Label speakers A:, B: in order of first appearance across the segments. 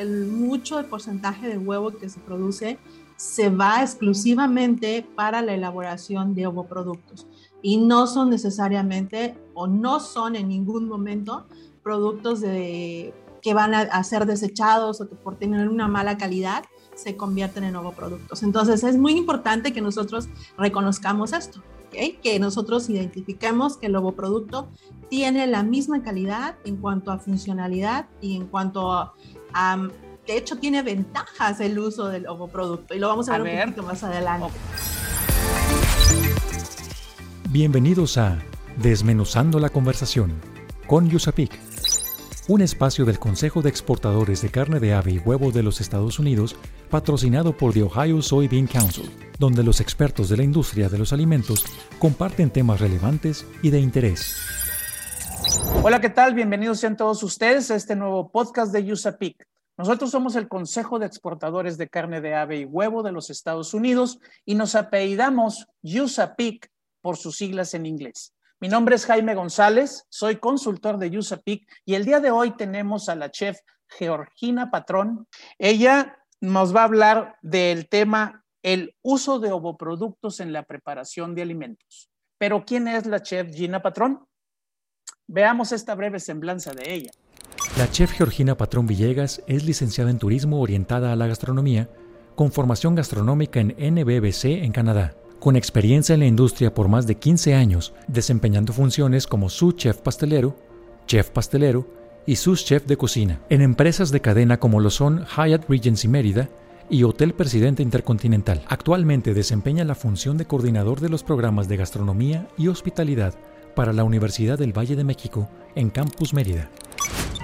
A: el mucho el porcentaje de huevo que se produce se va exclusivamente para la elaboración de ovoproductos y no son necesariamente o no son en ningún momento productos de, que van a, ser desechados o que por tener una mala calidad se convierten en ovoproductos. Entonces es muy importante que nosotros reconozcamos esto, que nosotros identifiquemos que el ovoproducto tiene la misma calidad en cuanto a funcionalidad y en cuanto a, de hecho tiene ventajas el uso del ovoproducto y lo vamos a, ver, un poquito más adelante.
B: Bienvenidos a Desmenuzando la conversación con Yusapik, un espacio del Consejo de Exportadores de Carne de Ave y Huevo de los Estados Unidos, patrocinado por the Ohio Soybean Council, donde los expertos de la industria de los alimentos comparten temas relevantes y de interés.
C: Hola, ¿qué tal? Bienvenidos sean todos ustedes a este nuevo podcast de USAPIC. Nosotros somos el Consejo de Exportadores de Carne de Ave y Huevo de los Estados Unidos y nos apellidamos USAPIC por sus siglas en inglés. Mi nombre es Jaime González, soy consultor de USAPIC y el día de hoy tenemos a la chef Georgina Patrón. Ella nos va a hablar del tema el uso de ovoproductos en la preparación de alimentos. Pero ¿quién es la chef Gina Patrón? Veamos esta breve semblanza de ella.
B: La chef Georgina Patrón Villegas es licenciada en turismo orientada a la gastronomía, con formación gastronómica en NBBC en Canadá con experiencia en la industria por más de 15 años, desempeñando funciones como su chef pastelero, chef pastelero y sus chef de cocina, en empresas de cadena como lo son Hyatt Regency Mérida y Hotel Presidente Intercontinental. Actualmente desempeña la función de coordinador de los programas de gastronomía y hospitalidad para la Universidad del Valle de México en Campus Mérida.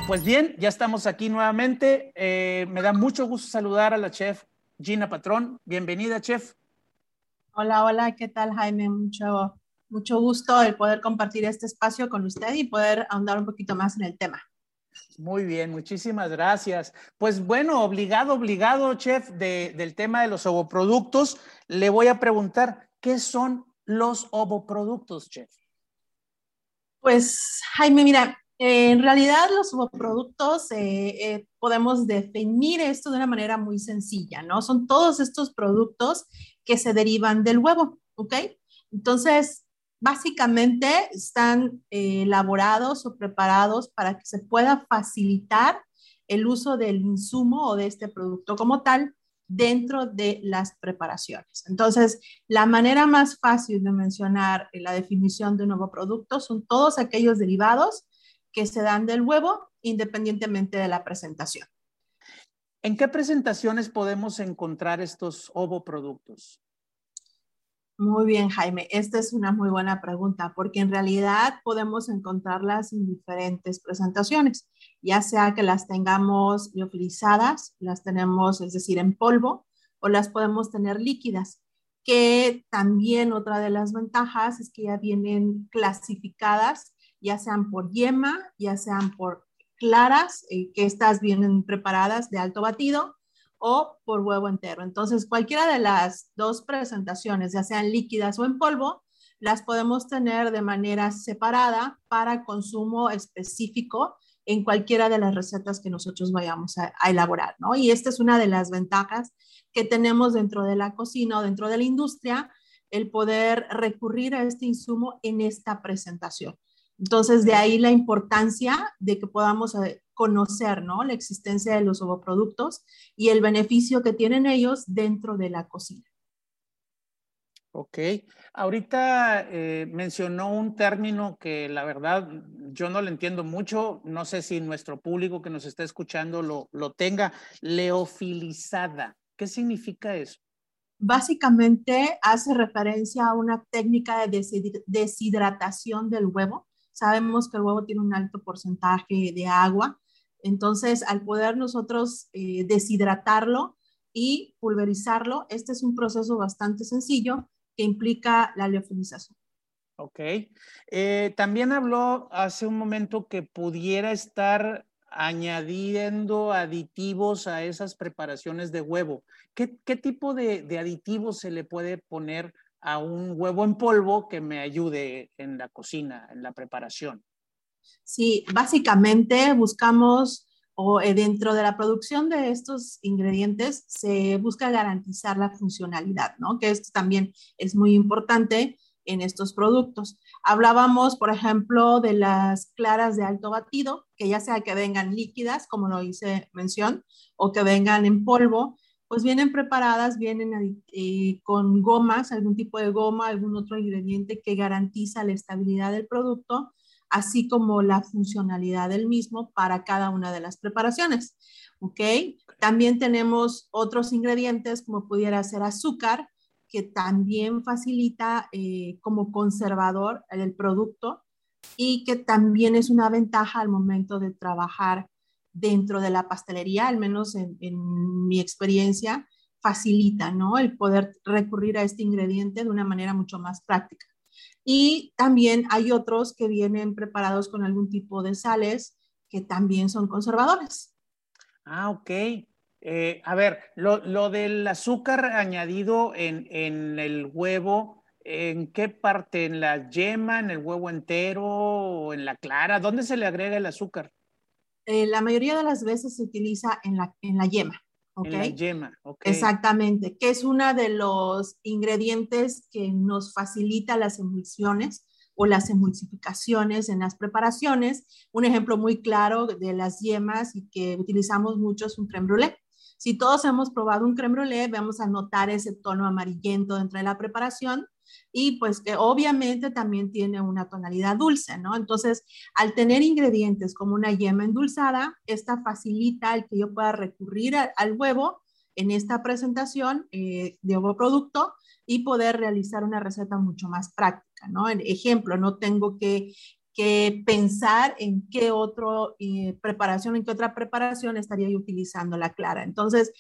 C: Pues bien, ya estamos aquí nuevamente. Eh, me da mucho gusto saludar a la chef Gina Patrón. Bienvenida, chef.
A: Hola, hola, ¿qué tal Jaime? Mucho, mucho gusto el poder compartir este espacio con usted y poder ahondar un poquito más en el tema.
C: Muy bien, muchísimas gracias. Pues bueno, obligado, obligado, chef, del tema de los ovoproductos, le voy a preguntar, ¿qué son los ovoproductos, chef?
A: Pues, Jaime, mira, en realidad los ovoproductos eh, eh, podemos definir esto de una manera muy sencilla, ¿no? Son todos estos productos que se derivan del huevo, ¿ok? Entonces, básicamente están eh, elaborados o preparados para que se pueda facilitar el uso del insumo o de este producto como tal dentro de las preparaciones. Entonces, la manera más fácil de mencionar la definición de un nuevo producto son todos aquellos derivados que se dan del huevo independientemente de la presentación.
C: ¿En qué presentaciones podemos encontrar estos ovoproductos?
A: Muy bien, Jaime. Esta es una muy buena pregunta porque en realidad podemos encontrarlas en diferentes presentaciones, ya sea que las tengamos liofilizadas, las tenemos, es decir, en polvo, o las podemos tener líquidas, que también otra de las ventajas es que ya vienen clasificadas, ya sean por yema, ya sean por claras, eh, que estas vienen preparadas de alto batido, o por huevo entero. Entonces, cualquiera de las dos presentaciones, ya sean líquidas o en polvo, las podemos tener de manera separada para consumo específico en cualquiera de las recetas que nosotros vayamos a, elaborar, ¿no? Y esta es una de las ventajas que tenemos dentro de la cocina o dentro de la industria, el poder recurrir a este insumo en esta presentación. Entonces, de ahí la importancia de que podamos eh, conocer ¿no? la existencia de los ovoproductos y el beneficio que tienen ellos dentro de la cocina.
C: Ok, ahorita eh, mencionó un término que la verdad yo no lo entiendo mucho, no sé si nuestro público que nos está escuchando lo, lo tenga, leofilizada. ¿Qué significa eso?
A: Básicamente hace referencia a una técnica de deshidratación del huevo. Sabemos que el huevo tiene un alto porcentaje de agua entonces, al poder nosotros eh, deshidratarlo y pulverizarlo, este es un proceso bastante sencillo que implica la liofilización.
C: Ok. Eh, también habló hace un momento que pudiera estar añadiendo aditivos a esas preparaciones de huevo. ¿Qué, tipo de, de, aditivos se le puede poner a un huevo en polvo que me ayude en la cocina, en la preparación?
A: Sí, básicamente buscamos o eh, dentro de la producción de estos ingredientes se busca garantizar la funcionalidad, ¿no? Que esto también es muy importante en estos productos. Hablábamos, por ejemplo, de las claras de alto batido, que ya sea que vengan líquidas, como lo hice mención, o que vengan en polvo, pues vienen preparadas, vienen eh, con gomas, algún tipo de goma, algún otro ingrediente que garantiza la estabilidad del producto, así como la funcionalidad del mismo para cada una de las preparaciones. ¿Ok? También tenemos otros ingredientes como pudiera ser azúcar, que también facilita eh, como conservador el producto y que también es una ventaja al momento de trabajar dentro de la pastelería, al menos en, mi experiencia, facilita, ¿no? El poder recurrir a este ingrediente de una manera mucho más práctica. Y también hay otros que vienen preparados con algún tipo de sales que también son conservadores.
C: Ah, ok. Eh, a ver, lo, del azúcar añadido en, en, el huevo, ¿en qué parte? ¿En la yema, en el huevo entero o en la clara? ¿Dónde se le agrega el azúcar?
A: Eh, la mayoría de las veces se utiliza en la, en la yema.
C: En la yema, ok.
A: Exactamente, que es uno de los ingredientes que nos facilita las emulsiones o las emulsificaciones en las preparaciones. Un ejemplo muy claro de las yemas y que utilizamos mucho es un creme brûlée. Si todos hemos probado un creme brûlée, vamos a notar ese tono amarillento dentro de la preparación y pues que obviamente también tiene una tonalidad dulce, ¿no? Entonces, al tener ingredientes como una yema endulzada, esta facilita el que yo pueda recurrir al huevo en esta presentación eh, de huevo producto y poder realizar una receta mucho más práctica, ¿no? En ejemplo, no tengo que, pensar en qué otra eh, preparación, en qué otra preparación estaría yo utilizando la clara. Entonces,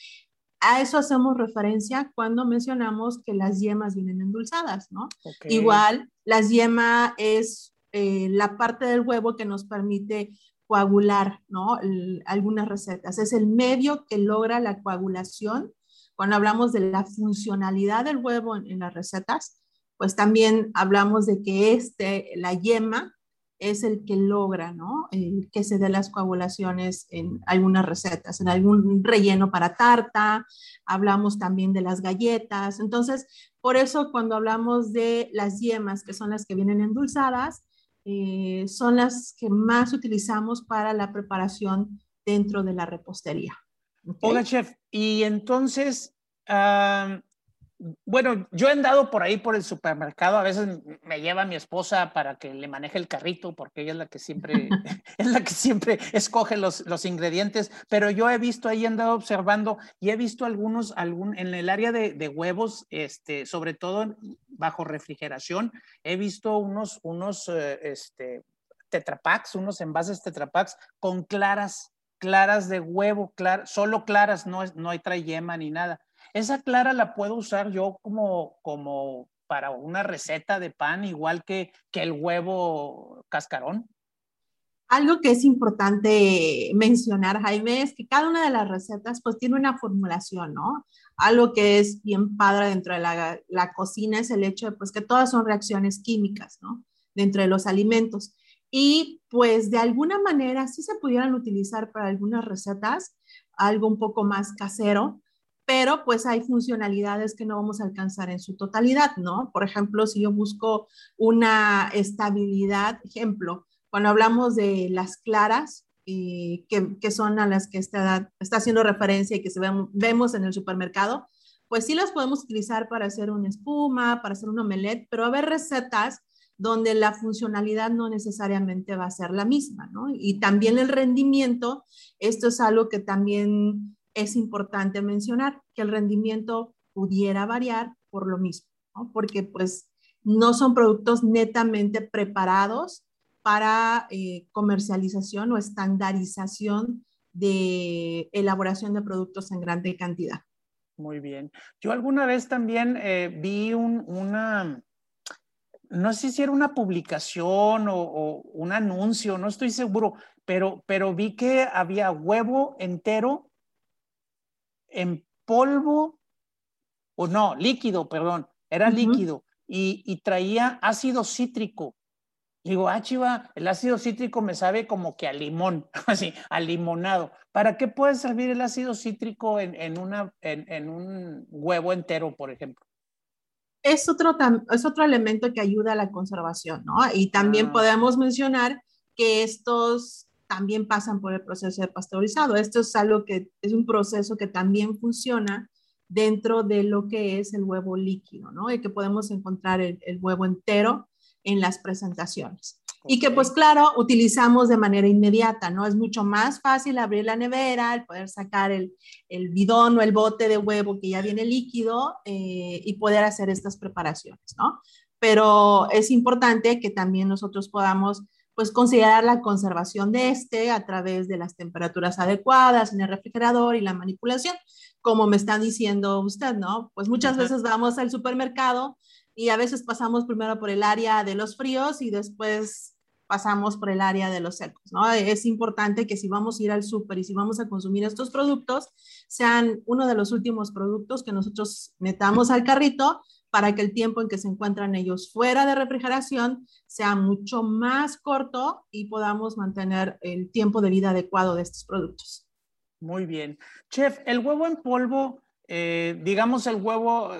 A: a eso hacemos referencia cuando mencionamos que las yemas vienen endulzadas, ¿no? Igual, la yema es eh, la parte del huevo que nos permite coagular, ¿no? algunas recetas. Es el medio que logra la coagulación. Cuando hablamos de la funcionalidad del huevo en, en las recetas, pues también hablamos de que este, la yema, es el que logra, ¿no? que se dé las coagulaciones en algunas recetas, en algún relleno para tarta, hablamos también de las galletas. Entonces, por eso cuando hablamos de las yemas, que son las que vienen endulzadas, eh, son las que más utilizamos para la preparación dentro de la repostería.
C: Hola, chef. Y entonces, bueno, yo he andado por ahí por el supermercado, a veces me lleva mi esposa para que le maneje el carrito, porque ella es la que siempre, es la que siempre escoge los, los ingredientes, pero yo he visto ahí, he andado observando y he visto algunos, algún, en el área de, de huevos, este, sobre todo bajo refrigeración, he visto unos, unos, eh, este, tetrapacks, unos envases tetrapacks con claras, claras de huevo, solo claras, no, no hay trae yema ni nada esa clara la puedo usar yo como, como para una receta de pan, igual que, que el huevo cascarón.
A: Algo que es importante mencionar, Jaime, es que cada una de las recetas pues tiene una formulación, ¿no? Algo que es bien padre dentro de la, la cocina es el hecho de pues que todas son reacciones químicas, ¿no? Dentro de los alimentos. Y pues de alguna manera sí se pudieran utilizar para algunas recetas, algo un poco más casero, pero pues hay funcionalidades que no vamos a alcanzar en su totalidad, ¿no? Por ejemplo, si yo busco una estabilidad, ejemplo, cuando hablamos de las claras, eh, que, son a las que está, está haciendo referencia y que se vemos en el supermercado, pues sí las podemos utilizar para hacer una espuma, para hacer un omelette, pero a haber recetas donde la funcionalidad no necesariamente va a ser la misma, ¿no? Y también el rendimiento, esto es algo que también es importante mencionar que el rendimiento pudiera variar por lo mismo, porque pues no son productos netamente preparados para eh, comercialización o estandarización de elaboración de productos en grande cantidad.
C: Muy bien. Yo alguna vez también eh, vi una, no sé si era una publicación o, o, un anuncio, no estoy seguro, pero, pero vi que había huevo entero en polvo, o no, líquido, perdón, era líquido y, traía ácido cítrico. Digo, ah, chiva, el ácido cítrico me sabe como que a limón, así, a limonado. ¿Para qué puede servir el ácido cítrico en, una, en, un huevo entero, por ejemplo?
A: Es otro, es otro elemento que ayuda a la conservación, ¿no? Y también ah. podemos mencionar que estos también pasan por el proceso de pasteurizado. Esto es algo que es un proceso que también funciona dentro de lo que es el huevo líquido, ¿no? Y que podemos encontrar el, huevo entero en las presentaciones. Y que pues claro, utilizamos de manera inmediata, ¿no? Es mucho más fácil abrir la nevera, el poder sacar el, el bidón o el bote de huevo que ya viene líquido eh, y poder hacer estas preparaciones, ¿no? Pero es importante que también nosotros podamos pues considerar la conservación de este a través de las temperaturas adecuadas en el refrigerador y la manipulación, como me están diciendo usted, ¿no? Pues muchas veces vamos al supermercado y a veces pasamos primero por el área de los fríos y después pasamos por el área de los secos, ¿no? Es importante que si vamos a ir al súper y si vamos a consumir estos productos, sean uno de los últimos productos que nosotros metamos al carrito para que el tiempo en que se encuentran ellos fuera de refrigeración sea mucho más corto y podamos mantener el tiempo de vida adecuado de estos productos.
C: Muy bien. Chef, el huevo en polvo, eh, digamos el huevo,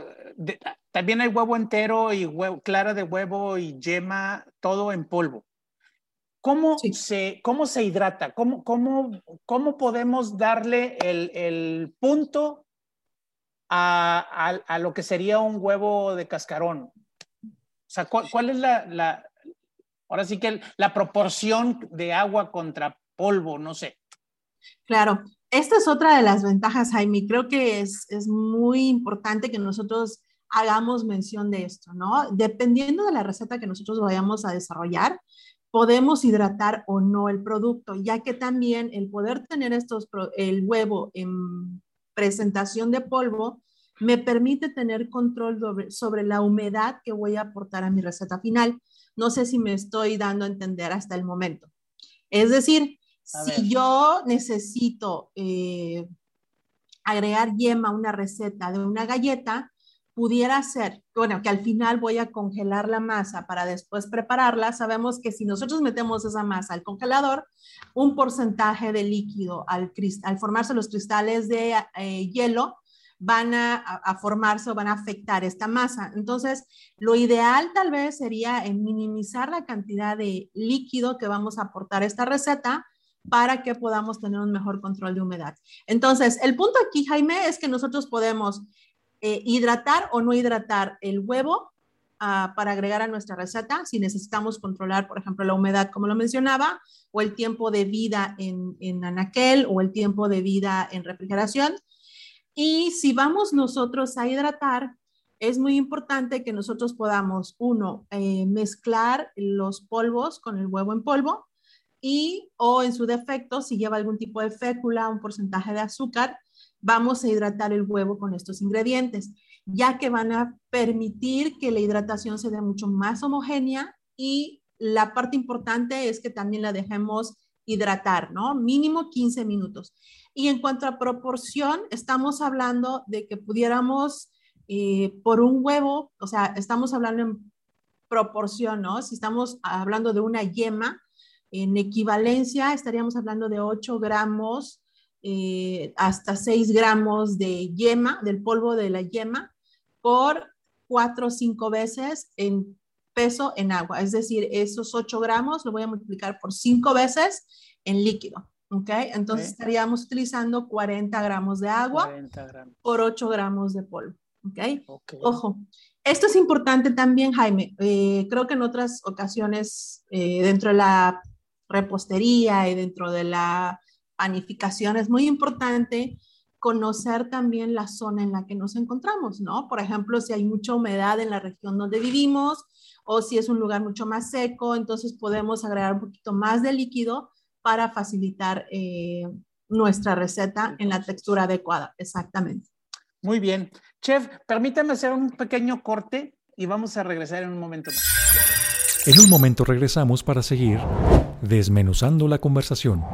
C: también hay huevo entero y huevo, clara de huevo y yema, todo en polvo. ¿Cómo, se, ¿Cómo se hidrata? ¿Cómo, cómo, cómo podemos darle el, el punto a, lo que sería un huevo de cascarón? O sea, ¿cuál, es la, ahora sí que la proporción de agua contra polvo? No sé.
A: Claro, esta es otra de las ventajas, Jaime. Creo que es, es muy importante que nosotros hagamos mención de esto, ¿no? Dependiendo de la receta que nosotros vayamos a desarrollar, podemos hidratar o no el producto, ya que también el poder tener estos, el huevo en presentación de polvo me permite tener control sobre, la humedad que voy a aportar a mi receta final. No sé si me estoy dando a entender hasta el momento. Es decir, si yo necesito eh, agregar yema a una receta de una galleta, pudiera ser, bueno, que al final voy a congelar la masa para después prepararla. Sabemos que si nosotros metemos esa masa al congelador, un porcentaje de líquido al, al formarse los cristales de eh, hielo van a, formarse o van a afectar esta masa. Entonces, lo ideal tal vez sería minimizar la cantidad de líquido que vamos a aportar a esta receta para que podamos tener un mejor control de humedad. Entonces, el punto aquí, Jaime, es que nosotros podemos eh, hidratar o no hidratar el huevo ah, para agregar a nuestra receta, si necesitamos controlar, por ejemplo, la humedad, como lo mencionaba, o el tiempo de vida en, en anaquel o el tiempo de vida en refrigeración. Y si vamos nosotros a hidratar, es muy importante que nosotros podamos, uno, eh, mezclar los polvos con el huevo en polvo y o en su defecto, si lleva algún tipo de fécula, un porcentaje de azúcar, vamos a hidratar el huevo con estos ingredientes, ya que van a permitir que la hidratación se dé mucho más homogénea y la parte importante es que también la dejemos hidratar, ¿no? Mínimo 15 minutos. Y en cuanto a proporción, estamos hablando de que pudiéramos eh, por un huevo, o sea, estamos hablando en proporción, ¿no? Si estamos hablando de una yema, en equivalencia estaríamos hablando de 8 gramos eh, hasta 6 gramos de yema, del polvo de la yema, por 4 o 5 veces en peso en agua. Es decir, esos 8 gramos lo voy a multiplicar por 5 veces en líquido. ¿Ok? Entonces estaríamos utilizando 40 gramos de agua por 8 gramos de polvo. ¿Ok? Ojo. Esto es importante también, Jaime. Eh, creo que en otras ocasiones, eh, dentro de la repostería y dentro de la panificación, es muy importante conocer también la zona en la que nos encontramos, ¿no? Por ejemplo, si hay mucha humedad en la región donde vivimos o si es un lugar mucho más seco, entonces podemos agregar un poquito más de líquido para facilitar eh, nuestra receta en la textura adecuada. Exactamente.
C: Muy bien. Chef, permítame hacer un pequeño corte y vamos a regresar en un momento más.
B: En un momento regresamos para seguir desmenuzando la conversación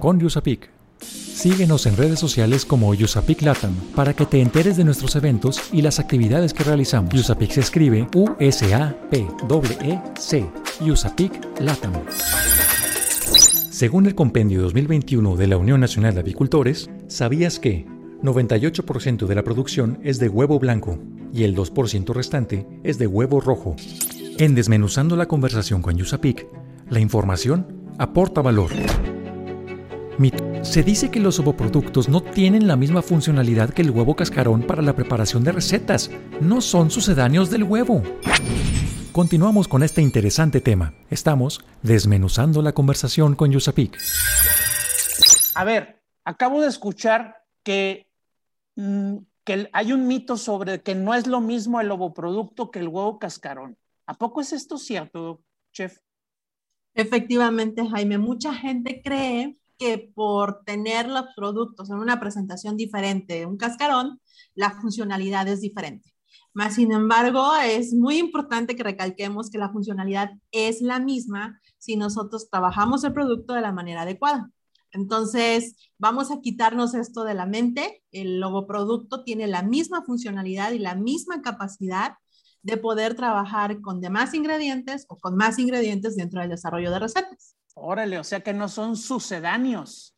B: con Yusapik. Síguenos en redes sociales como Yusapik Latam para que te enteres de nuestros eventos y las actividades que realizamos. Yusapik se escribe U-S-A-P-E-C. USAPIC LATAM. Según el Compendio 2021 de la Unión Nacional de Avicultores, ¿sabías que 98% de la producción es de huevo blanco y el 2% restante es de huevo rojo? En Desmenuzando la conversación con USAPIC, la información aporta valor. Se dice que los ovoproductos no tienen la misma funcionalidad que el huevo cascarón para la preparación de recetas. No son sucedáneos del huevo. Continuamos con este interesante tema. Estamos desmenuzando la conversación con Yusapik.
C: A ver, acabo de escuchar que, mm, que hay un mito sobre que no es lo mismo el ovoproducto que el huevo cascarón. ¿A poco es esto cierto, chef?
A: Efectivamente, Jaime, mucha gente cree que por tener los productos en una presentación diferente, un cascarón, la funcionalidad es diferente. Más sin embargo, es muy importante que recalquemos que la funcionalidad es la misma si nosotros trabajamos el producto de la manera adecuada. Entonces, vamos a quitarnos esto de la mente. El logoproducto tiene la misma funcionalidad y la misma capacidad de poder trabajar con demás ingredientes o con más ingredientes dentro del desarrollo de recetas.
C: Órale, o sea que no son sucedáneos.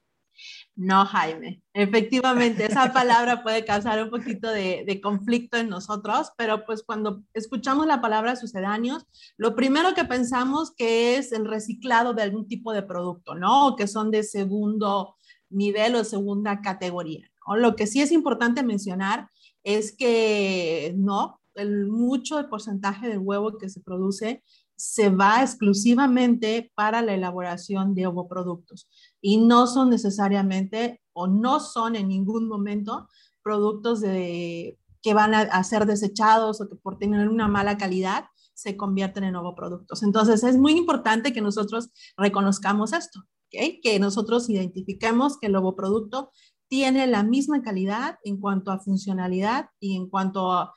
A: No, Jaime. Efectivamente, esa palabra puede causar un poquito de, conflicto en nosotros, pero pues cuando escuchamos la palabra sucedáneos, lo primero que pensamos que es el reciclado de algún tipo de producto, ¿no? O que son de segundo nivel o segunda categoría. O Lo que sí es importante mencionar es que no, el mucho porcentaje del huevo que se produce se va exclusivamente para la elaboración de ovoproductos y no son necesariamente o no son en ningún momento productos de, que van a, ser desechados o que por tener una mala calidad se convierten en ovoproductos. Entonces es muy importante que nosotros reconozcamos esto, que nosotros identifiquemos que el ovoproducto tiene la misma calidad en cuanto a funcionalidad y en cuanto a,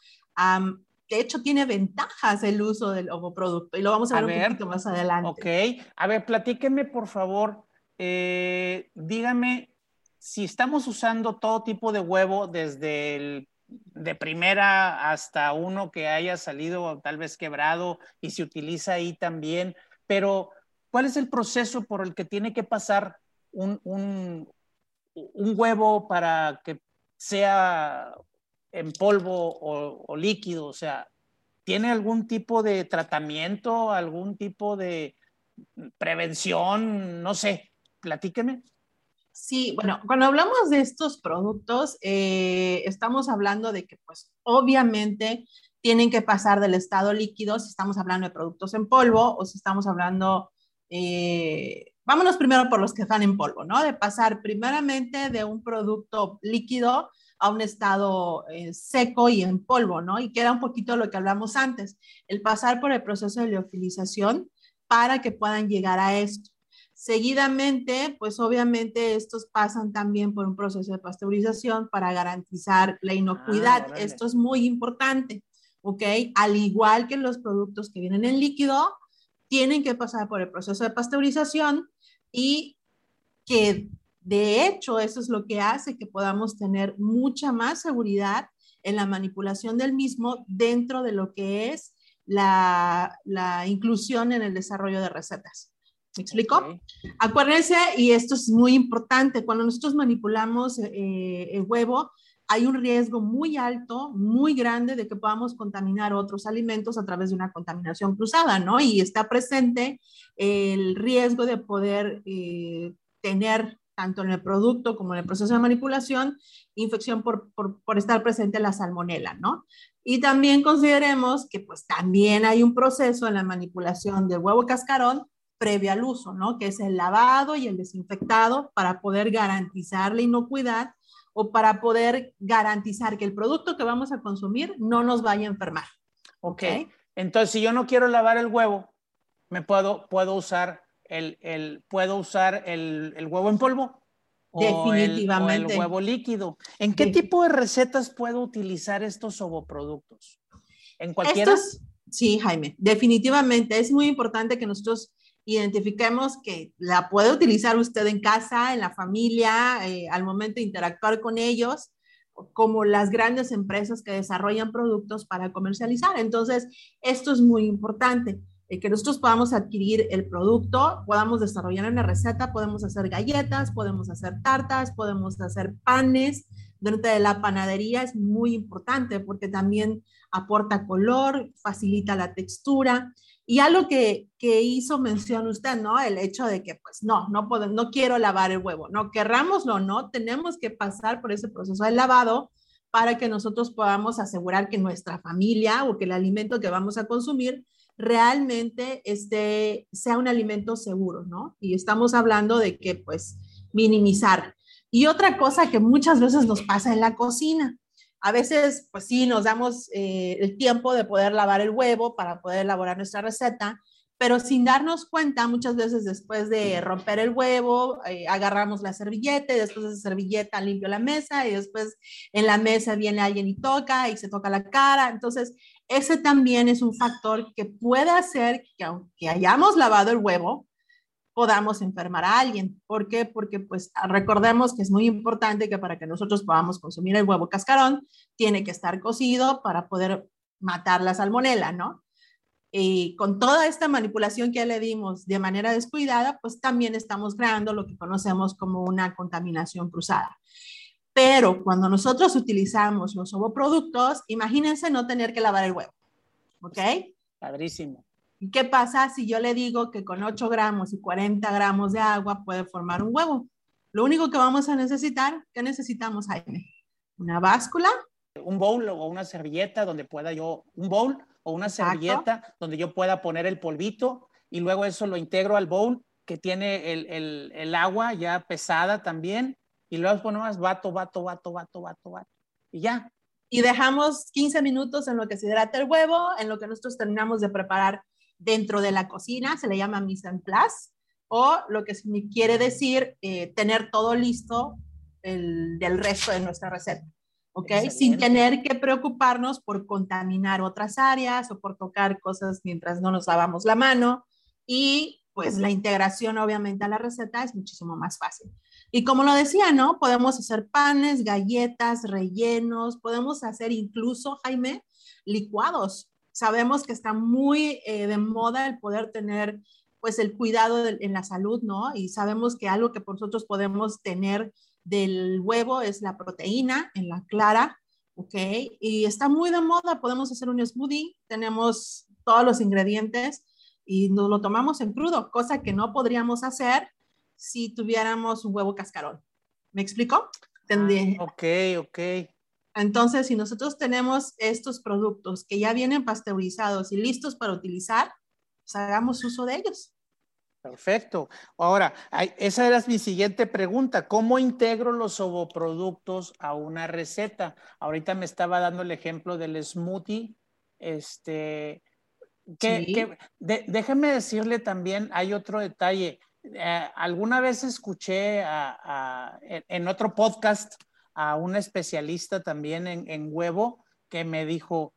A: de hecho tiene ventajas el uso del ovoproducto y lo vamos a, ver, un poquito más adelante.
C: Ok, a ver, platíqueme por favor, eh, dígame si estamos usando todo tipo de huevo desde el de primera hasta uno que haya salido tal vez quebrado y se utiliza ahí también, pero ¿cuál es el proceso por el que tiene que pasar un, un, un huevo para que sea en polvo o, líquido? O sea, ¿tiene algún tipo de tratamiento, algún tipo de prevención? No sé, platíqueme.
A: Sí, bueno, cuando hablamos de estos productos, eh, estamos hablando de que, pues, obviamente tienen que pasar del estado líquido si estamos hablando de productos en polvo o si estamos hablando, eh, vámonos primero por los que están en polvo, ¿no? De pasar primeramente de un producto líquido a un estado eh, seco y en polvo, ¿no? Y queda un poquito lo que hablamos antes, el pasar por el proceso de liofilización para que puedan llegar a esto. Seguidamente, pues obviamente estos pasan también por un proceso de pasteurización para garantizar la inocuidad. Ah, esto es muy importante, ¿ok? Al igual que los productos que vienen en líquido, tienen que pasar por el proceso de pasteurización y que de hecho, eso es lo que hace que podamos tener mucha más seguridad en la manipulación del mismo dentro de lo que es la, inclusión en el desarrollo de recetas. ¿Me explico? Acuérdense, y esto es muy importante, cuando nosotros manipulamos eh, el huevo, hay un riesgo muy alto, muy grande de que podamos contaminar otros alimentos a través de una contaminación cruzada, ¿no? Y está presente el riesgo de poder eh, tener tanto en el producto como en el proceso de manipulación, infección por, por, estar presente la salmonela, ¿no? Y también consideremos que pues también hay un proceso en la manipulación del huevo cascarón previo al uso, ¿no? Que es el lavado y el desinfectado para poder garantizar la inocuidad o para poder garantizar que el producto que vamos a consumir no nos vaya a enfermar.
C: Ok. Entonces, si yo no quiero lavar el huevo, me puedo, puedo usar el, ¿puedo usar el, huevo en polvo?
A: Definitivamente.
C: O el, huevo líquido. ¿En qué tipo de recetas puedo utilizar estos ovoproductos? ¿En cualquiera?
A: sí, Jaime, definitivamente. Es muy importante que nosotros identifiquemos que la puede utilizar usted en casa, en la familia, eh, al momento de interactuar con ellos, como las grandes empresas que desarrollan productos para comercializar. Entonces, esto es muy importante. Eh, que nosotros podamos adquirir el producto, podamos desarrollar una receta, podemos hacer galletas, podemos hacer tartas, podemos hacer panes. Dentro de la panadería es muy importante porque también aporta color, facilita la textura. Y algo que, que hizo mención usted, ¿no? El hecho de que, pues, no, no, puedo, no quiero lavar el huevo, no, querrámoslo no, tenemos que pasar por ese proceso de lavado para que nosotros podamos asegurar que nuestra familia o que el alimento que vamos a consumir realmente este, sea un alimento seguro, ¿no? Y estamos hablando de que, pues, minimizar. Y otra cosa que muchas veces nos pasa en la cocina, a veces, pues sí, nos damos eh, el tiempo de poder lavar el huevo para poder elaborar nuestra receta, pero sin darnos cuenta, muchas veces después de romper el huevo, eh, agarramos la servilleta y después de esa servilleta limpio la mesa y después en la mesa viene alguien y toca y se toca la cara. Entonces, ese también es un factor que puede hacer que aunque hayamos lavado el huevo, podamos enfermar a alguien. ¿Por qué? Porque pues recordemos que es muy importante que para que nosotros podamos consumir el huevo cascarón, tiene que estar cocido para poder matar la salmonela, ¿no? Y con toda esta manipulación que le dimos de manera descuidada, pues también estamos creando lo que conocemos como una contaminación cruzada. Pero cuando nosotros utilizamos los ovoproductos, imagínense no tener que lavar el huevo. ¿Ok?
C: Padrísimo.
A: ¿Y qué pasa si yo le digo que con 8 gramos y 40 gramos de agua puede formar un huevo? Lo único que vamos a necesitar, ¿qué necesitamos, Jaime? Una báscula.
C: Un bowl o una servilleta donde pueda yo, un bowl o una servilleta donde yo pueda poner el polvito y luego eso lo integro al bowl que tiene el, el, el agua ya pesada también y luego ponemos vato, vato, vato, vato, vato, vato. Y ya.
A: Y dejamos 15 minutos en lo que se hidrata el huevo, en lo que nosotros terminamos de preparar dentro de la cocina, se le llama mise en place, o lo que quiere decir eh, tener todo listo el, del resto de nuestra receta. ¿ok? Sin tener que preocuparnos por contaminar otras áreas o por tocar cosas mientras no nos lavamos la mano. Y pues la integración obviamente a la receta es muchísimo más fácil. Y como lo decía, ¿no? Podemos hacer panes, galletas, rellenos, podemos hacer incluso, Jaime, licuados. Sabemos que está muy eh, de moda el poder tener pues el cuidado en la salud, ¿no? Y sabemos que algo que nosotros podemos tener del huevo es la proteína en la clara, ¿ok? Y está muy de moda, podemos hacer un smoothie, tenemos todos los ingredientes y nos lo tomamos en crudo, cosa que no podríamos hacer si tuviéramos un huevo cascarón. ¿Me explico?
C: Ah, ok, ok.
A: Entonces, si nosotros tenemos estos productos que ya vienen pasteurizados y listos para utilizar, pues hagamos uso de ellos.
C: Perfecto. Ahora, esa era mi siguiente pregunta. ¿Cómo integro los ovoproductos a una receta? Ahorita me estaba dando el ejemplo del smoothie. Este, que, déjeme decirle también, hay otro detalle. Eh, alguna vez escuché en, otro podcast a un especialista también en, huevo que me dijo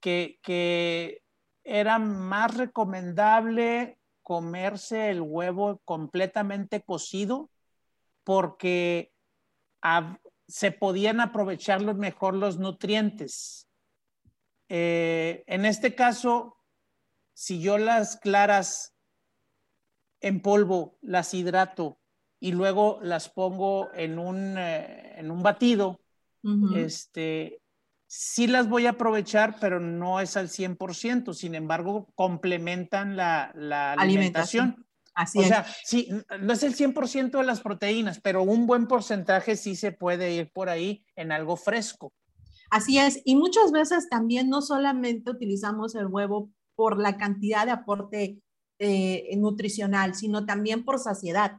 C: que, era más recomendable comerse el huevo completamente cocido porque se podían aprovechar mejor los nutrientes. Eh, en este caso, si yo las claras en polvo, las hidrato y luego las pongo en un, eh, en un batido, este, sí las voy a aprovechar, pero no es al 100%. Sin embargo, complementan la, alimentación.
A: Así
C: o sea, sí, no es el 100% de las proteínas, pero un buen porcentaje sí se puede ir por ahí en algo fresco.
A: Así es, y muchas veces también no solamente utilizamos el huevo por la cantidad de aporte eh, nutricional, sino también por saciedad,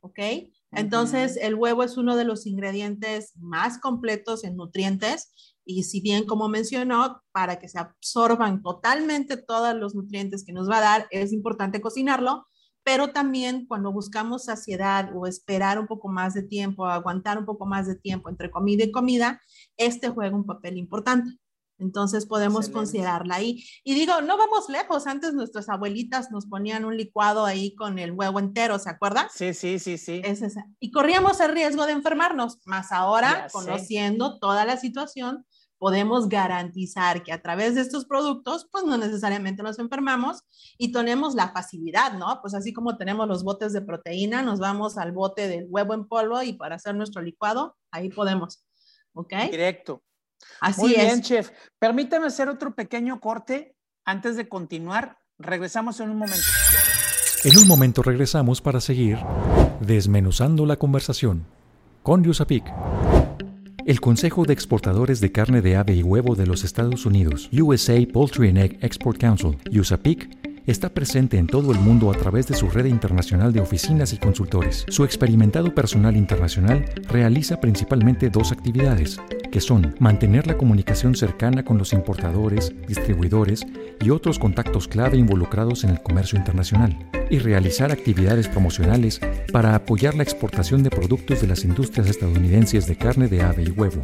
A: ¿ok? Entonces, el huevo es uno de los ingredientes más completos en nutrientes y si bien, como mencionó, para que se absorban totalmente todos los nutrientes que nos va a dar, es importante cocinarlo, pero también cuando buscamos saciedad o esperar un poco más de tiempo, aguantar un poco más de tiempo entre comida y comida, este juega un papel importante. Entonces podemos considerarla ahí. Y digo, no vamos lejos. Antes nuestras abuelitas nos ponían un licuado ahí con el huevo entero, ¿se acuerdan?
C: Sí, sí, sí, sí.
A: Es esa. Y corríamos el riesgo de enfermarnos, más ahora, conociendo toda la situación, podemos garantizar que a través de estos productos, pues no necesariamente nos enfermamos y tenemos la facilidad, ¿no? Pues así como tenemos los botes de proteína, nos vamos al bote del huevo en polvo y para hacer nuestro licuado, ahí podemos, ¿ok?
C: Directo. Así Muy bien, chef. Permítame hacer otro pequeño corte antes de continuar. Regresamos en un momento.
B: En un momento regresamos para seguir desmenuzando la conversación con Yusapik. El Consejo de Exportadores de Carne de Ave y Huevo de los Estados Unidos, USA Poultry and Egg Export Council, USAPIC, está presente en todo el mundo a través de su red internacional de oficinas y consultores. Su experimentado personal internacional realiza principalmente dos actividades, que son mantener la comunicación cercana con los importadores, distribuidores y otros contactos clave involucrados en el comercio internacional, y realizar actividades promocionales para apoyar la exportación de productos de las industrias estadounidenses de carne de ave y huevo.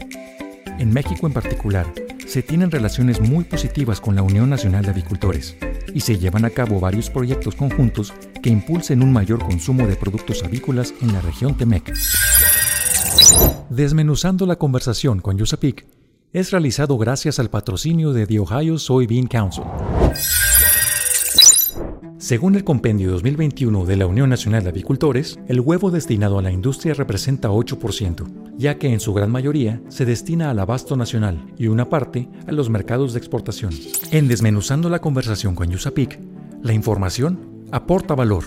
B: En México en particular, se tienen relaciones muy positivas con la Unión Nacional de Avicultores y se llevan a cabo varios proyectos conjuntos que impulsen un mayor consumo de productos avícolas en la región Temec. Desmenuzando la conversación con Yusapik es realizado gracias al patrocinio de The Ohio Soybean Council. Según el compendio 2021 de la Unión Nacional de Avicultores, el huevo destinado a la industria representa 8%, ya que en su gran mayoría se destina al abasto nacional y una parte a los mercados de exportación. En Desmenuzando la conversación con Yusapik, la información aporta valor.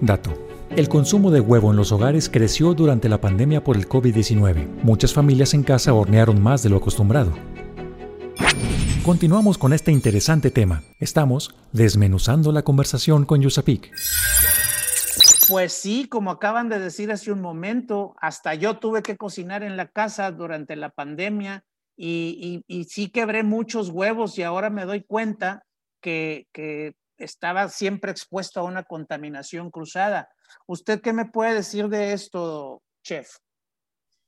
B: Dato. El consumo de huevo en los hogares creció durante la pandemia por el COVID-19. Muchas familias en casa hornearon más de lo acostumbrado. Continuamos con este interesante tema. Estamos desmenuzando la conversación con Yusapik.
C: Pues sí, como acaban de decir hace un momento, hasta yo tuve que cocinar en la casa durante la pandemia y, sí quebré muchos huevos y ahora me doy cuenta que, estaba siempre expuesto a una contaminación cruzada. ¿Usted qué me puede decir de esto, chef?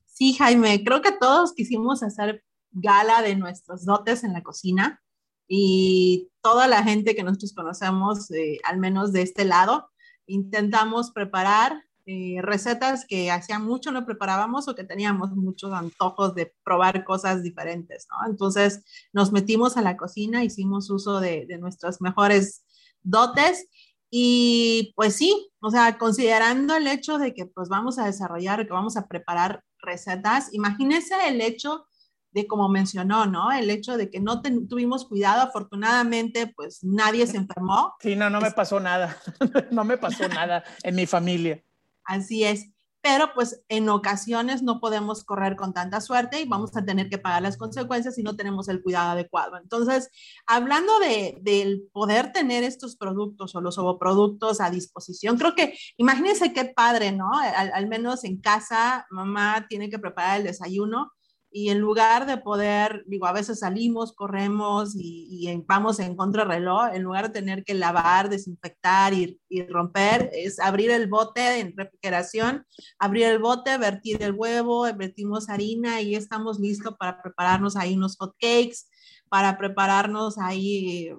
A: Sí, Jaime, creo que todos quisimos hacer gala de nuestros dotes en la cocina y toda la gente que nosotros conocemos, eh, al menos de este lado, intentamos preparar eh, recetas que hacía mucho no preparábamos o que teníamos muchos antojos de probar cosas diferentes. Entonces nos metimos a la cocina, hicimos uso de, de nuestros mejores dotes y pues sí, o sea, considerando el hecho de que pues vamos a desarrollar, que vamos a preparar recetas, imagínense el hecho de como mencionó, ¿no? El hecho de que no tuvimos cuidado, afortunadamente, pues nadie se enfermó.
C: Sí, no, no me pasó nada, no me pasó nada en mi familia.
A: Así es, pero pues en ocasiones no podemos correr con tanta suerte y vamos a tener que pagar las consecuencias si no tenemos el cuidado adecuado. Entonces, hablando de, del poder tener estos productos o los ovoproductos a disposición, creo que imagínense qué padre, ¿no? al menos en casa, mamá tiene que preparar el desayuno y en lugar de poder, digo, a veces salimos, corremos y, vamos en contrarreloj, en lugar de tener que lavar, desinfectar y, y, romper, es abrir el bote en refrigeración, abrir el bote, vertir el huevo, vertimos harina y estamos listos para prepararnos ahí unos hot cakes, para prepararnos ahí,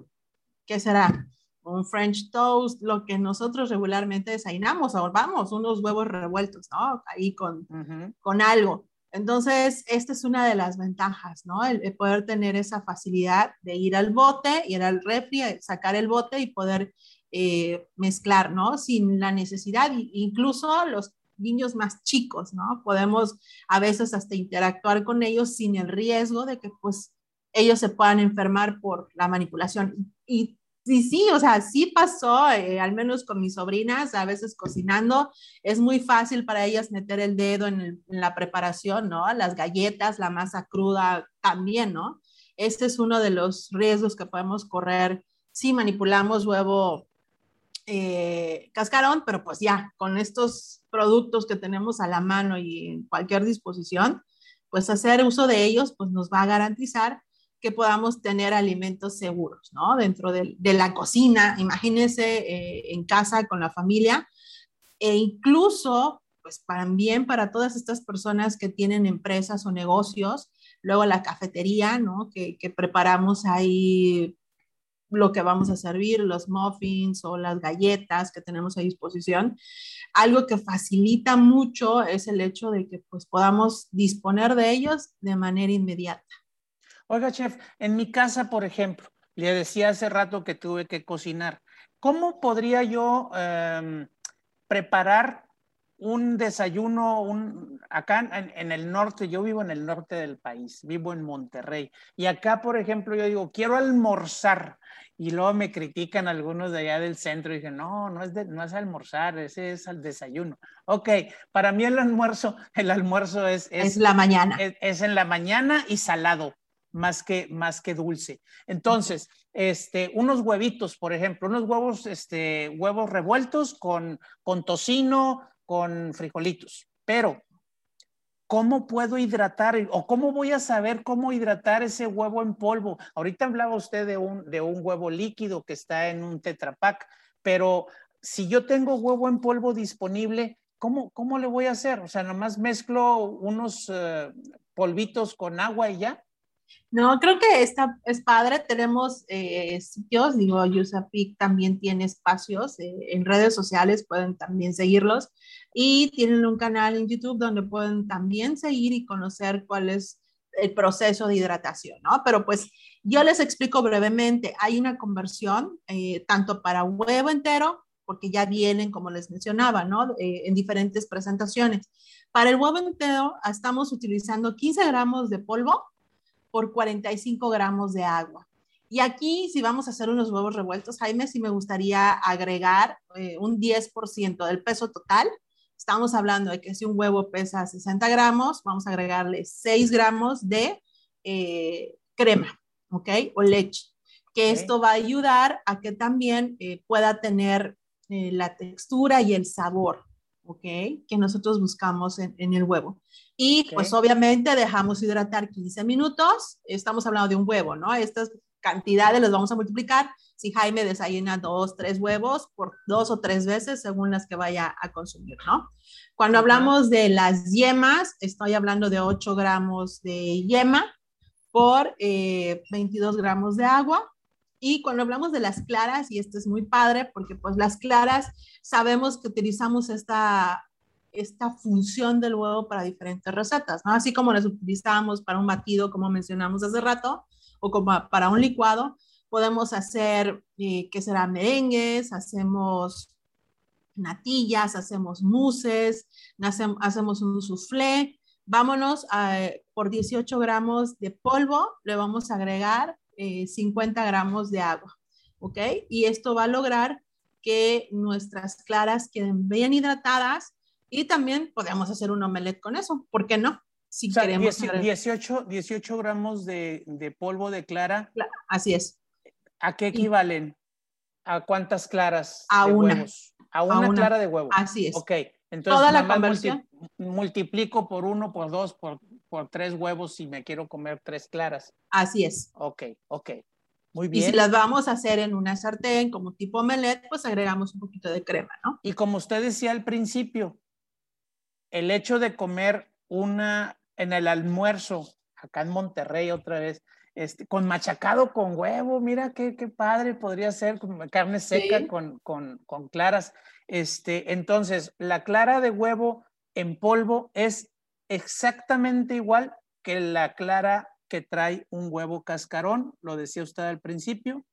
A: ¿qué será? Un French toast, lo que nosotros regularmente desayunamos, o vamos, unos huevos revueltos, ¿no? Ahí con, con algo. Entonces, esta es una de las ventajas, ¿no? El, poder tener esa facilidad de ir al bote, ir al refri, sacar el bote y poder eh, mezclar, ¿no? Sin la necesidad, incluso los niños más chicos, ¿no? Podemos a veces hasta interactuar con ellos sin el riesgo de que pues ellos se puedan enfermar por la manipulación. Sí, sí, o sea, sí pasó, eh, al menos con mis sobrinas, a veces cocinando, es muy fácil para ellas meter el dedo en, la preparación, ¿no? Las galletas, la masa cruda también, ¿no? Este es uno de los riesgos que podemos correr si manipulamos huevo eh, cascarón, pero pues ya, con estos productos que tenemos a la mano y en cualquier disposición, pues hacer uso de ellos, pues nos va a garantizar que podamos tener alimentos seguros, ¿no? Dentro de, la cocina, imagínense eh, en casa con la familia e incluso, pues también para todas estas personas que tienen empresas o negocios, luego la cafetería, ¿no? Que, preparamos ahí lo que vamos a servir, los muffins o las galletas que tenemos a disposición. Algo que facilita mucho es el hecho de que pues podamos disponer de ellos de manera inmediata.
C: Oiga, chef, en mi casa, por ejemplo, le decía hace rato que tuve que cocinar. ¿Cómo podría yo em, preparar un desayuno, un, acá en, el norte, yo vivo en el norte del país, vivo en Monterrey, y acá, por ejemplo, yo digo, quiero almorzar, y luego me critican algunos de allá del centro, y dicen, no, no es, no es almorzar, ese es el desayuno. Ok, para mí el almuerzo, el almuerzo es...
A: Es, la mañana.
C: Es, en la mañana y salado, más que, más que dulce. Entonces, este, unos huevitos, por ejemplo, unos huevos, este, huevos revueltos con, con tocino, con frijolitos. Pero, ¿cómo puedo hidratar o cómo voy a saber cómo hidratar ese huevo en polvo? Ahorita hablaba usted de un, de un huevo líquido que está en un tetrapack, pero si yo tengo huevo en polvo disponible, ¿cómo, cómo le voy a hacer? O sea, nomás mezclo unos eh, polvitos con agua y ya.
A: No, creo que esta es padre. Tenemos eh, sitios, digo, USAPIC también tiene espacios eh, en redes sociales, pueden también seguirlos. Y tienen un canal en YouTube donde pueden también seguir y conocer cuál es el proceso de hidratación, ¿no? Pero pues yo les explico brevemente. Hay una conversión eh, tanto para huevo entero, porque ya vienen, como les mencionaba, ¿no? en diferentes presentaciones. Para el huevo entero estamos utilizando 15 gramos de polvo por 45 gramos de agua. Y aquí, si vamos a hacer unos huevos revueltos, Jaime, sí me gustaría agregar eh, un 10% del peso total. Estamos hablando de que si un huevo pesa 60 gramos, vamos a agregarle 6 gramos de eh, crema, ¿ok? O leche. Que esto va a ayudar a que también eh, pueda tener la textura y el sabor ¿ok? Que nosotros buscamos en, el huevo. Y pues obviamente dejamos hidratar 15 minutos. Estamos hablando de un huevo, ¿no? Estas cantidades las vamos a multiplicar. Si Jaime desayuna dos, tres huevos por dos o tres veces según las que vaya a consumir, ¿no? Cuando hablamos de las yemas, estoy hablando de 8 gramos de yema por 22 eh, gramos de agua. Y cuando hablamos de las claras, y esto es muy padre, porque pues las claras sabemos que utilizamos esta, esta función del huevo para diferentes recetas. Así como las utilizamos para un batido, como mencionamos hace rato, o como para un licuado, podemos hacer, eh, que será merengues, hacemos natillas, hacemos mousses, hacemos un soufflé. Vámonos por 18 gramos de polvo, le vamos a agregar 50 eh, gramos de agua, ¿ok? Y esto va a lograr que nuestras claras queden bien hidratadas y también podemos hacer un omelette con eso, ¿por qué no?
C: Si queremos 18, 18 gramos de, de, polvo de clara.
A: Así es.
C: ¿A qué equivalen? ¿A cuántas claras?
A: A una.
C: A una, clara de huevo.
A: Así es.
C: Ok. Entonces, Toda la conversión. multiplico por uno, por dos, por por tres huevos si me quiero comer tres claras.
A: Así es.
C: Ok, ok. Muy bien.
A: Y si las vamos a hacer en una sartén como tipo omelette, pues agregamos un poquito de crema, ¿no?
C: Y como usted decía al principio, el hecho de comer una en el almuerzo, acá en Monterrey otra vez, este, con machacado con huevo, mira qué, qué padre podría ser, con carne seca con, con, con, claras. Este, entonces, la clara de huevo en polvo es exactamente igual que la clara que trae un huevo cascarón, lo decía usted al principio,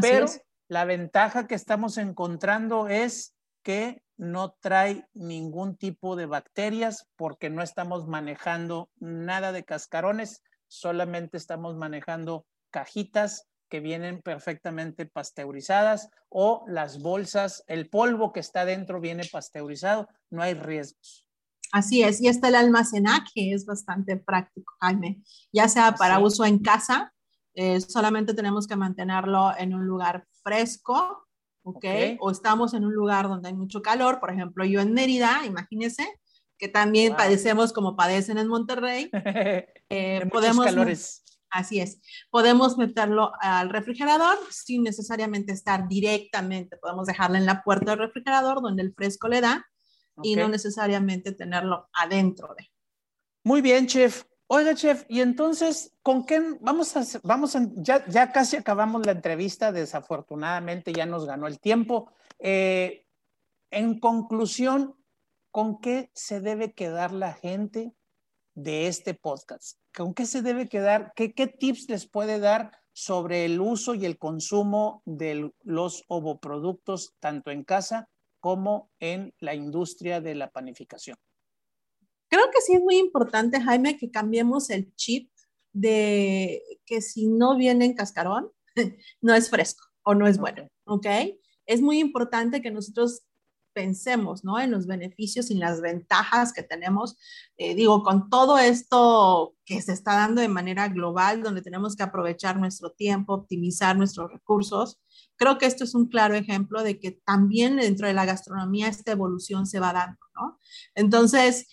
C: pero la ventaja que estamos encontrando es que no trae ningún tipo de bacterias porque no estamos manejando nada de cascarones, solamente estamos manejando cajitas que vienen perfectamente pasteurizadas o las bolsas, el polvo que está dentro viene pasteurizado, no hay riesgos.
A: Así es, y está el almacenaje, es bastante práctico, Jaime, ya sea para uso en casa, eh, solamente tenemos que mantenerlo en un lugar fresco, ¿ok? O estamos en un lugar donde hay mucho calor, por ejemplo, yo en Mérida, imagínense, que también padecemos como padecen en Monterrey.
C: Eh, podemos, calores.
A: Así es. Podemos meterlo al refrigerador sin necesariamente estar directamente. Podemos dejarlo en la puerta del refrigerador donde el fresco le da y no necesariamente tenerlo adentro de.
C: Muy bien, chef. Oiga, chef, y entonces, ¿con qué vamos a, vamos a, ya, ya casi acabamos la entrevista, desafortunadamente ya nos ganó el tiempo. Eh, en conclusión, ¿con qué se debe quedar la gente de este podcast? ¿Con qué se debe quedar? ¿Qué, qué tips les puede dar sobre el uso y el consumo de los ovoproductos tanto en casa como en la industria de la panificación?
A: Creo que sí es muy importante, Jaime, que cambiemos el chip de que si no viene en cascarón, no es fresco o no es bueno, ¿ok? Es muy importante que nosotros pensemos, ¿no? En los beneficios y las ventajas que tenemos, eh, digo, con todo esto que se está dando de manera global, donde tenemos que aprovechar nuestro tiempo, optimizar nuestros recursos, creo que esto es un claro ejemplo de que también dentro de la gastronomía esta evolución se va dando, ¿no? Entonces,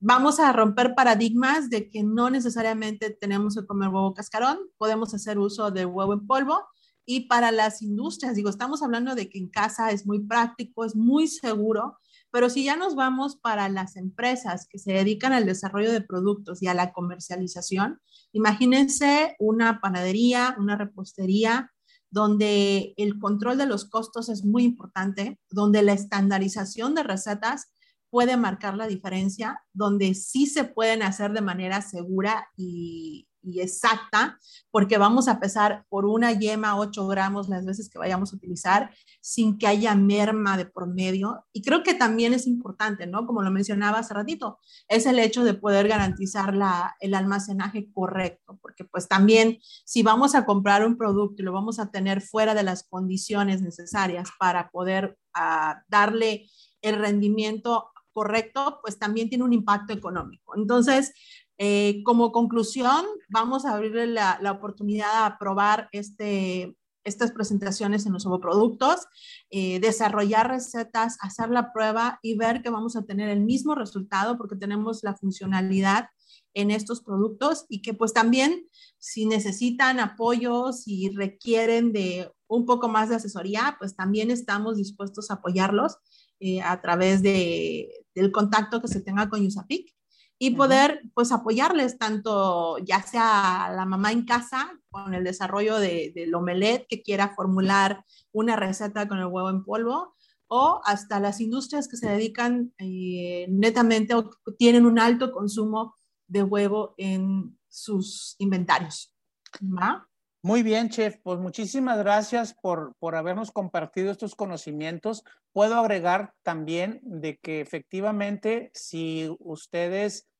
A: vamos a romper paradigmas de que no necesariamente tenemos que comer huevo cascarón, podemos hacer uso de huevo en polvo. Y para las industrias, digo, estamos hablando de que en casa es muy práctico, es muy seguro, pero si ya nos vamos para las empresas que se dedican al desarrollo de productos y a la comercialización, imagínense una panadería, una repostería, donde el control de los costos es muy importante, donde la estandarización de recetas puede marcar la diferencia, donde sí se pueden hacer de manera segura y, exacta, porque vamos a pesar por una yema 8 gramos las veces que vayamos a utilizar, sin que haya merma de por medio. Y creo que también es importante, ¿no? Como lo mencionaba hace ratito, es el hecho de poder garantizar la, el almacenaje correcto, porque pues también si vamos a comprar un producto y lo vamos a tener fuera de las condiciones necesarias para poder uh, darle el rendimiento correcto, pues también tiene un impacto económico. Entonces, eh, como conclusión, vamos a abrirle la, oportunidad a probar este, estas presentaciones en los productos, eh, desarrollar recetas, hacer la prueba y ver que vamos a tener el mismo resultado porque tenemos la funcionalidad en estos productos y que pues también si necesitan apoyo, si requieren de un poco más de asesoría, pues también estamos dispuestos a apoyarlos eh, a través de, del contacto que se tenga con USAPIC y poder pues apoyarles tanto ya sea la mamá en casa con el desarrollo de, del omelette que quiera formular una receta con el huevo en polvo o hasta las industrias que se dedican eh, netamente o tienen un alto consumo de huevo en sus inventarios. ¿Va?
C: Muy bien, chef. Pues muchísimas gracias por, por habernos compartido estos conocimientos. Puedo agregar también de que efectivamente, si ustedes,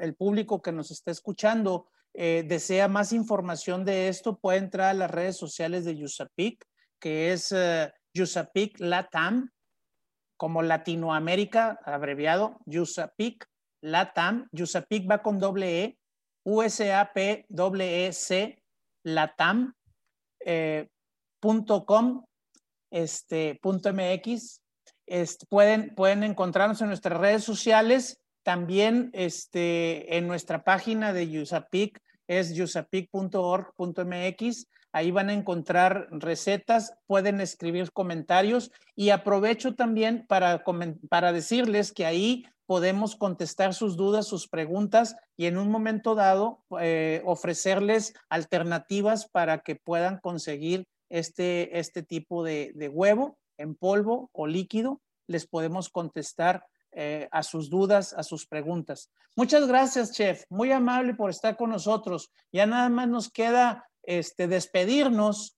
C: el público que nos está escuchando, eh, desea más información de esto, puede entrar a las redes sociales de Yusapic, que es uh, Yusapic Latam, como Latinoamérica, abreviado, Yusapic Latam. Yusapic va con doble E, U-S-A-P-E-C latam.com, eh, este, punto MX. Este, pueden, pueden encontrarnos en nuestras redes sociales, también este, en nuestra página de USAPIC, es usapic.org.mx. Ahí van a encontrar recetas, pueden escribir comentarios y aprovecho también para, para decirles que ahí podemos contestar sus dudas, sus preguntas y en un momento dado eh, ofrecerles alternativas para que puedan conseguir este, este tipo de, huevo en polvo o líquido. Les podemos contestar eh, a sus dudas, a sus preguntas. Muchas gracias, chef. Muy amable por estar con nosotros. Ya nada más nos queda este, despedirnos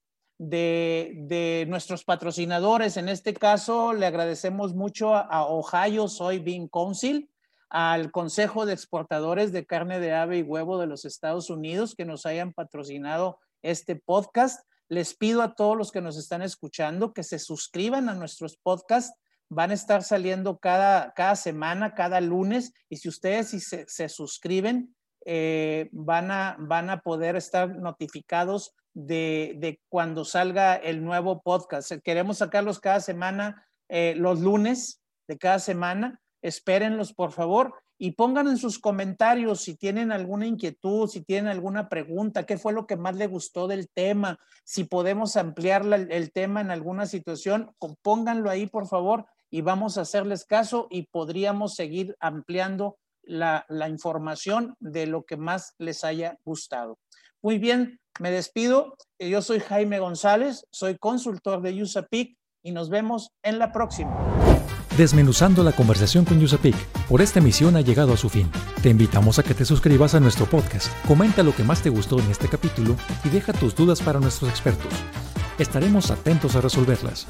C: de, nuestros patrocinadores. En este caso, le agradecemos mucho a, Ohio Soybean Council, al Consejo de Exportadores de Carne de Ave y Huevo de los Estados Unidos que nos hayan patrocinado este podcast. Les pido a todos los que nos están escuchando que se suscriban a nuestros podcasts. Van a estar saliendo cada, cada semana, cada lunes. Y si ustedes si se suscriben, eh, van, a, van a poder estar notificados de, cuando salga el nuevo podcast. Queremos sacarlos cada semana, eh, los lunes de cada semana. Espérenlos, por favor, y pongan en sus comentarios si tienen alguna inquietud, si tienen alguna pregunta, qué fue lo que más le gustó del tema, si podemos ampliar el tema en alguna situación, pónganlo ahí, por favor, y vamos a hacerles caso y podríamos seguir ampliando la, información de lo que más les haya gustado. Muy bien, me despido. Yo soy Jaime González, soy consultor de USAPIC y nos vemos en la próxima.
B: Desmenuzando la conversación con USAPIC, por esta emisión ha llegado a su fin. Te invitamos a que te suscribas a nuestro podcast, comenta lo que más te gustó en este capítulo y deja tus dudas para nuestros expertos. Estaremos atentos a resolverlas.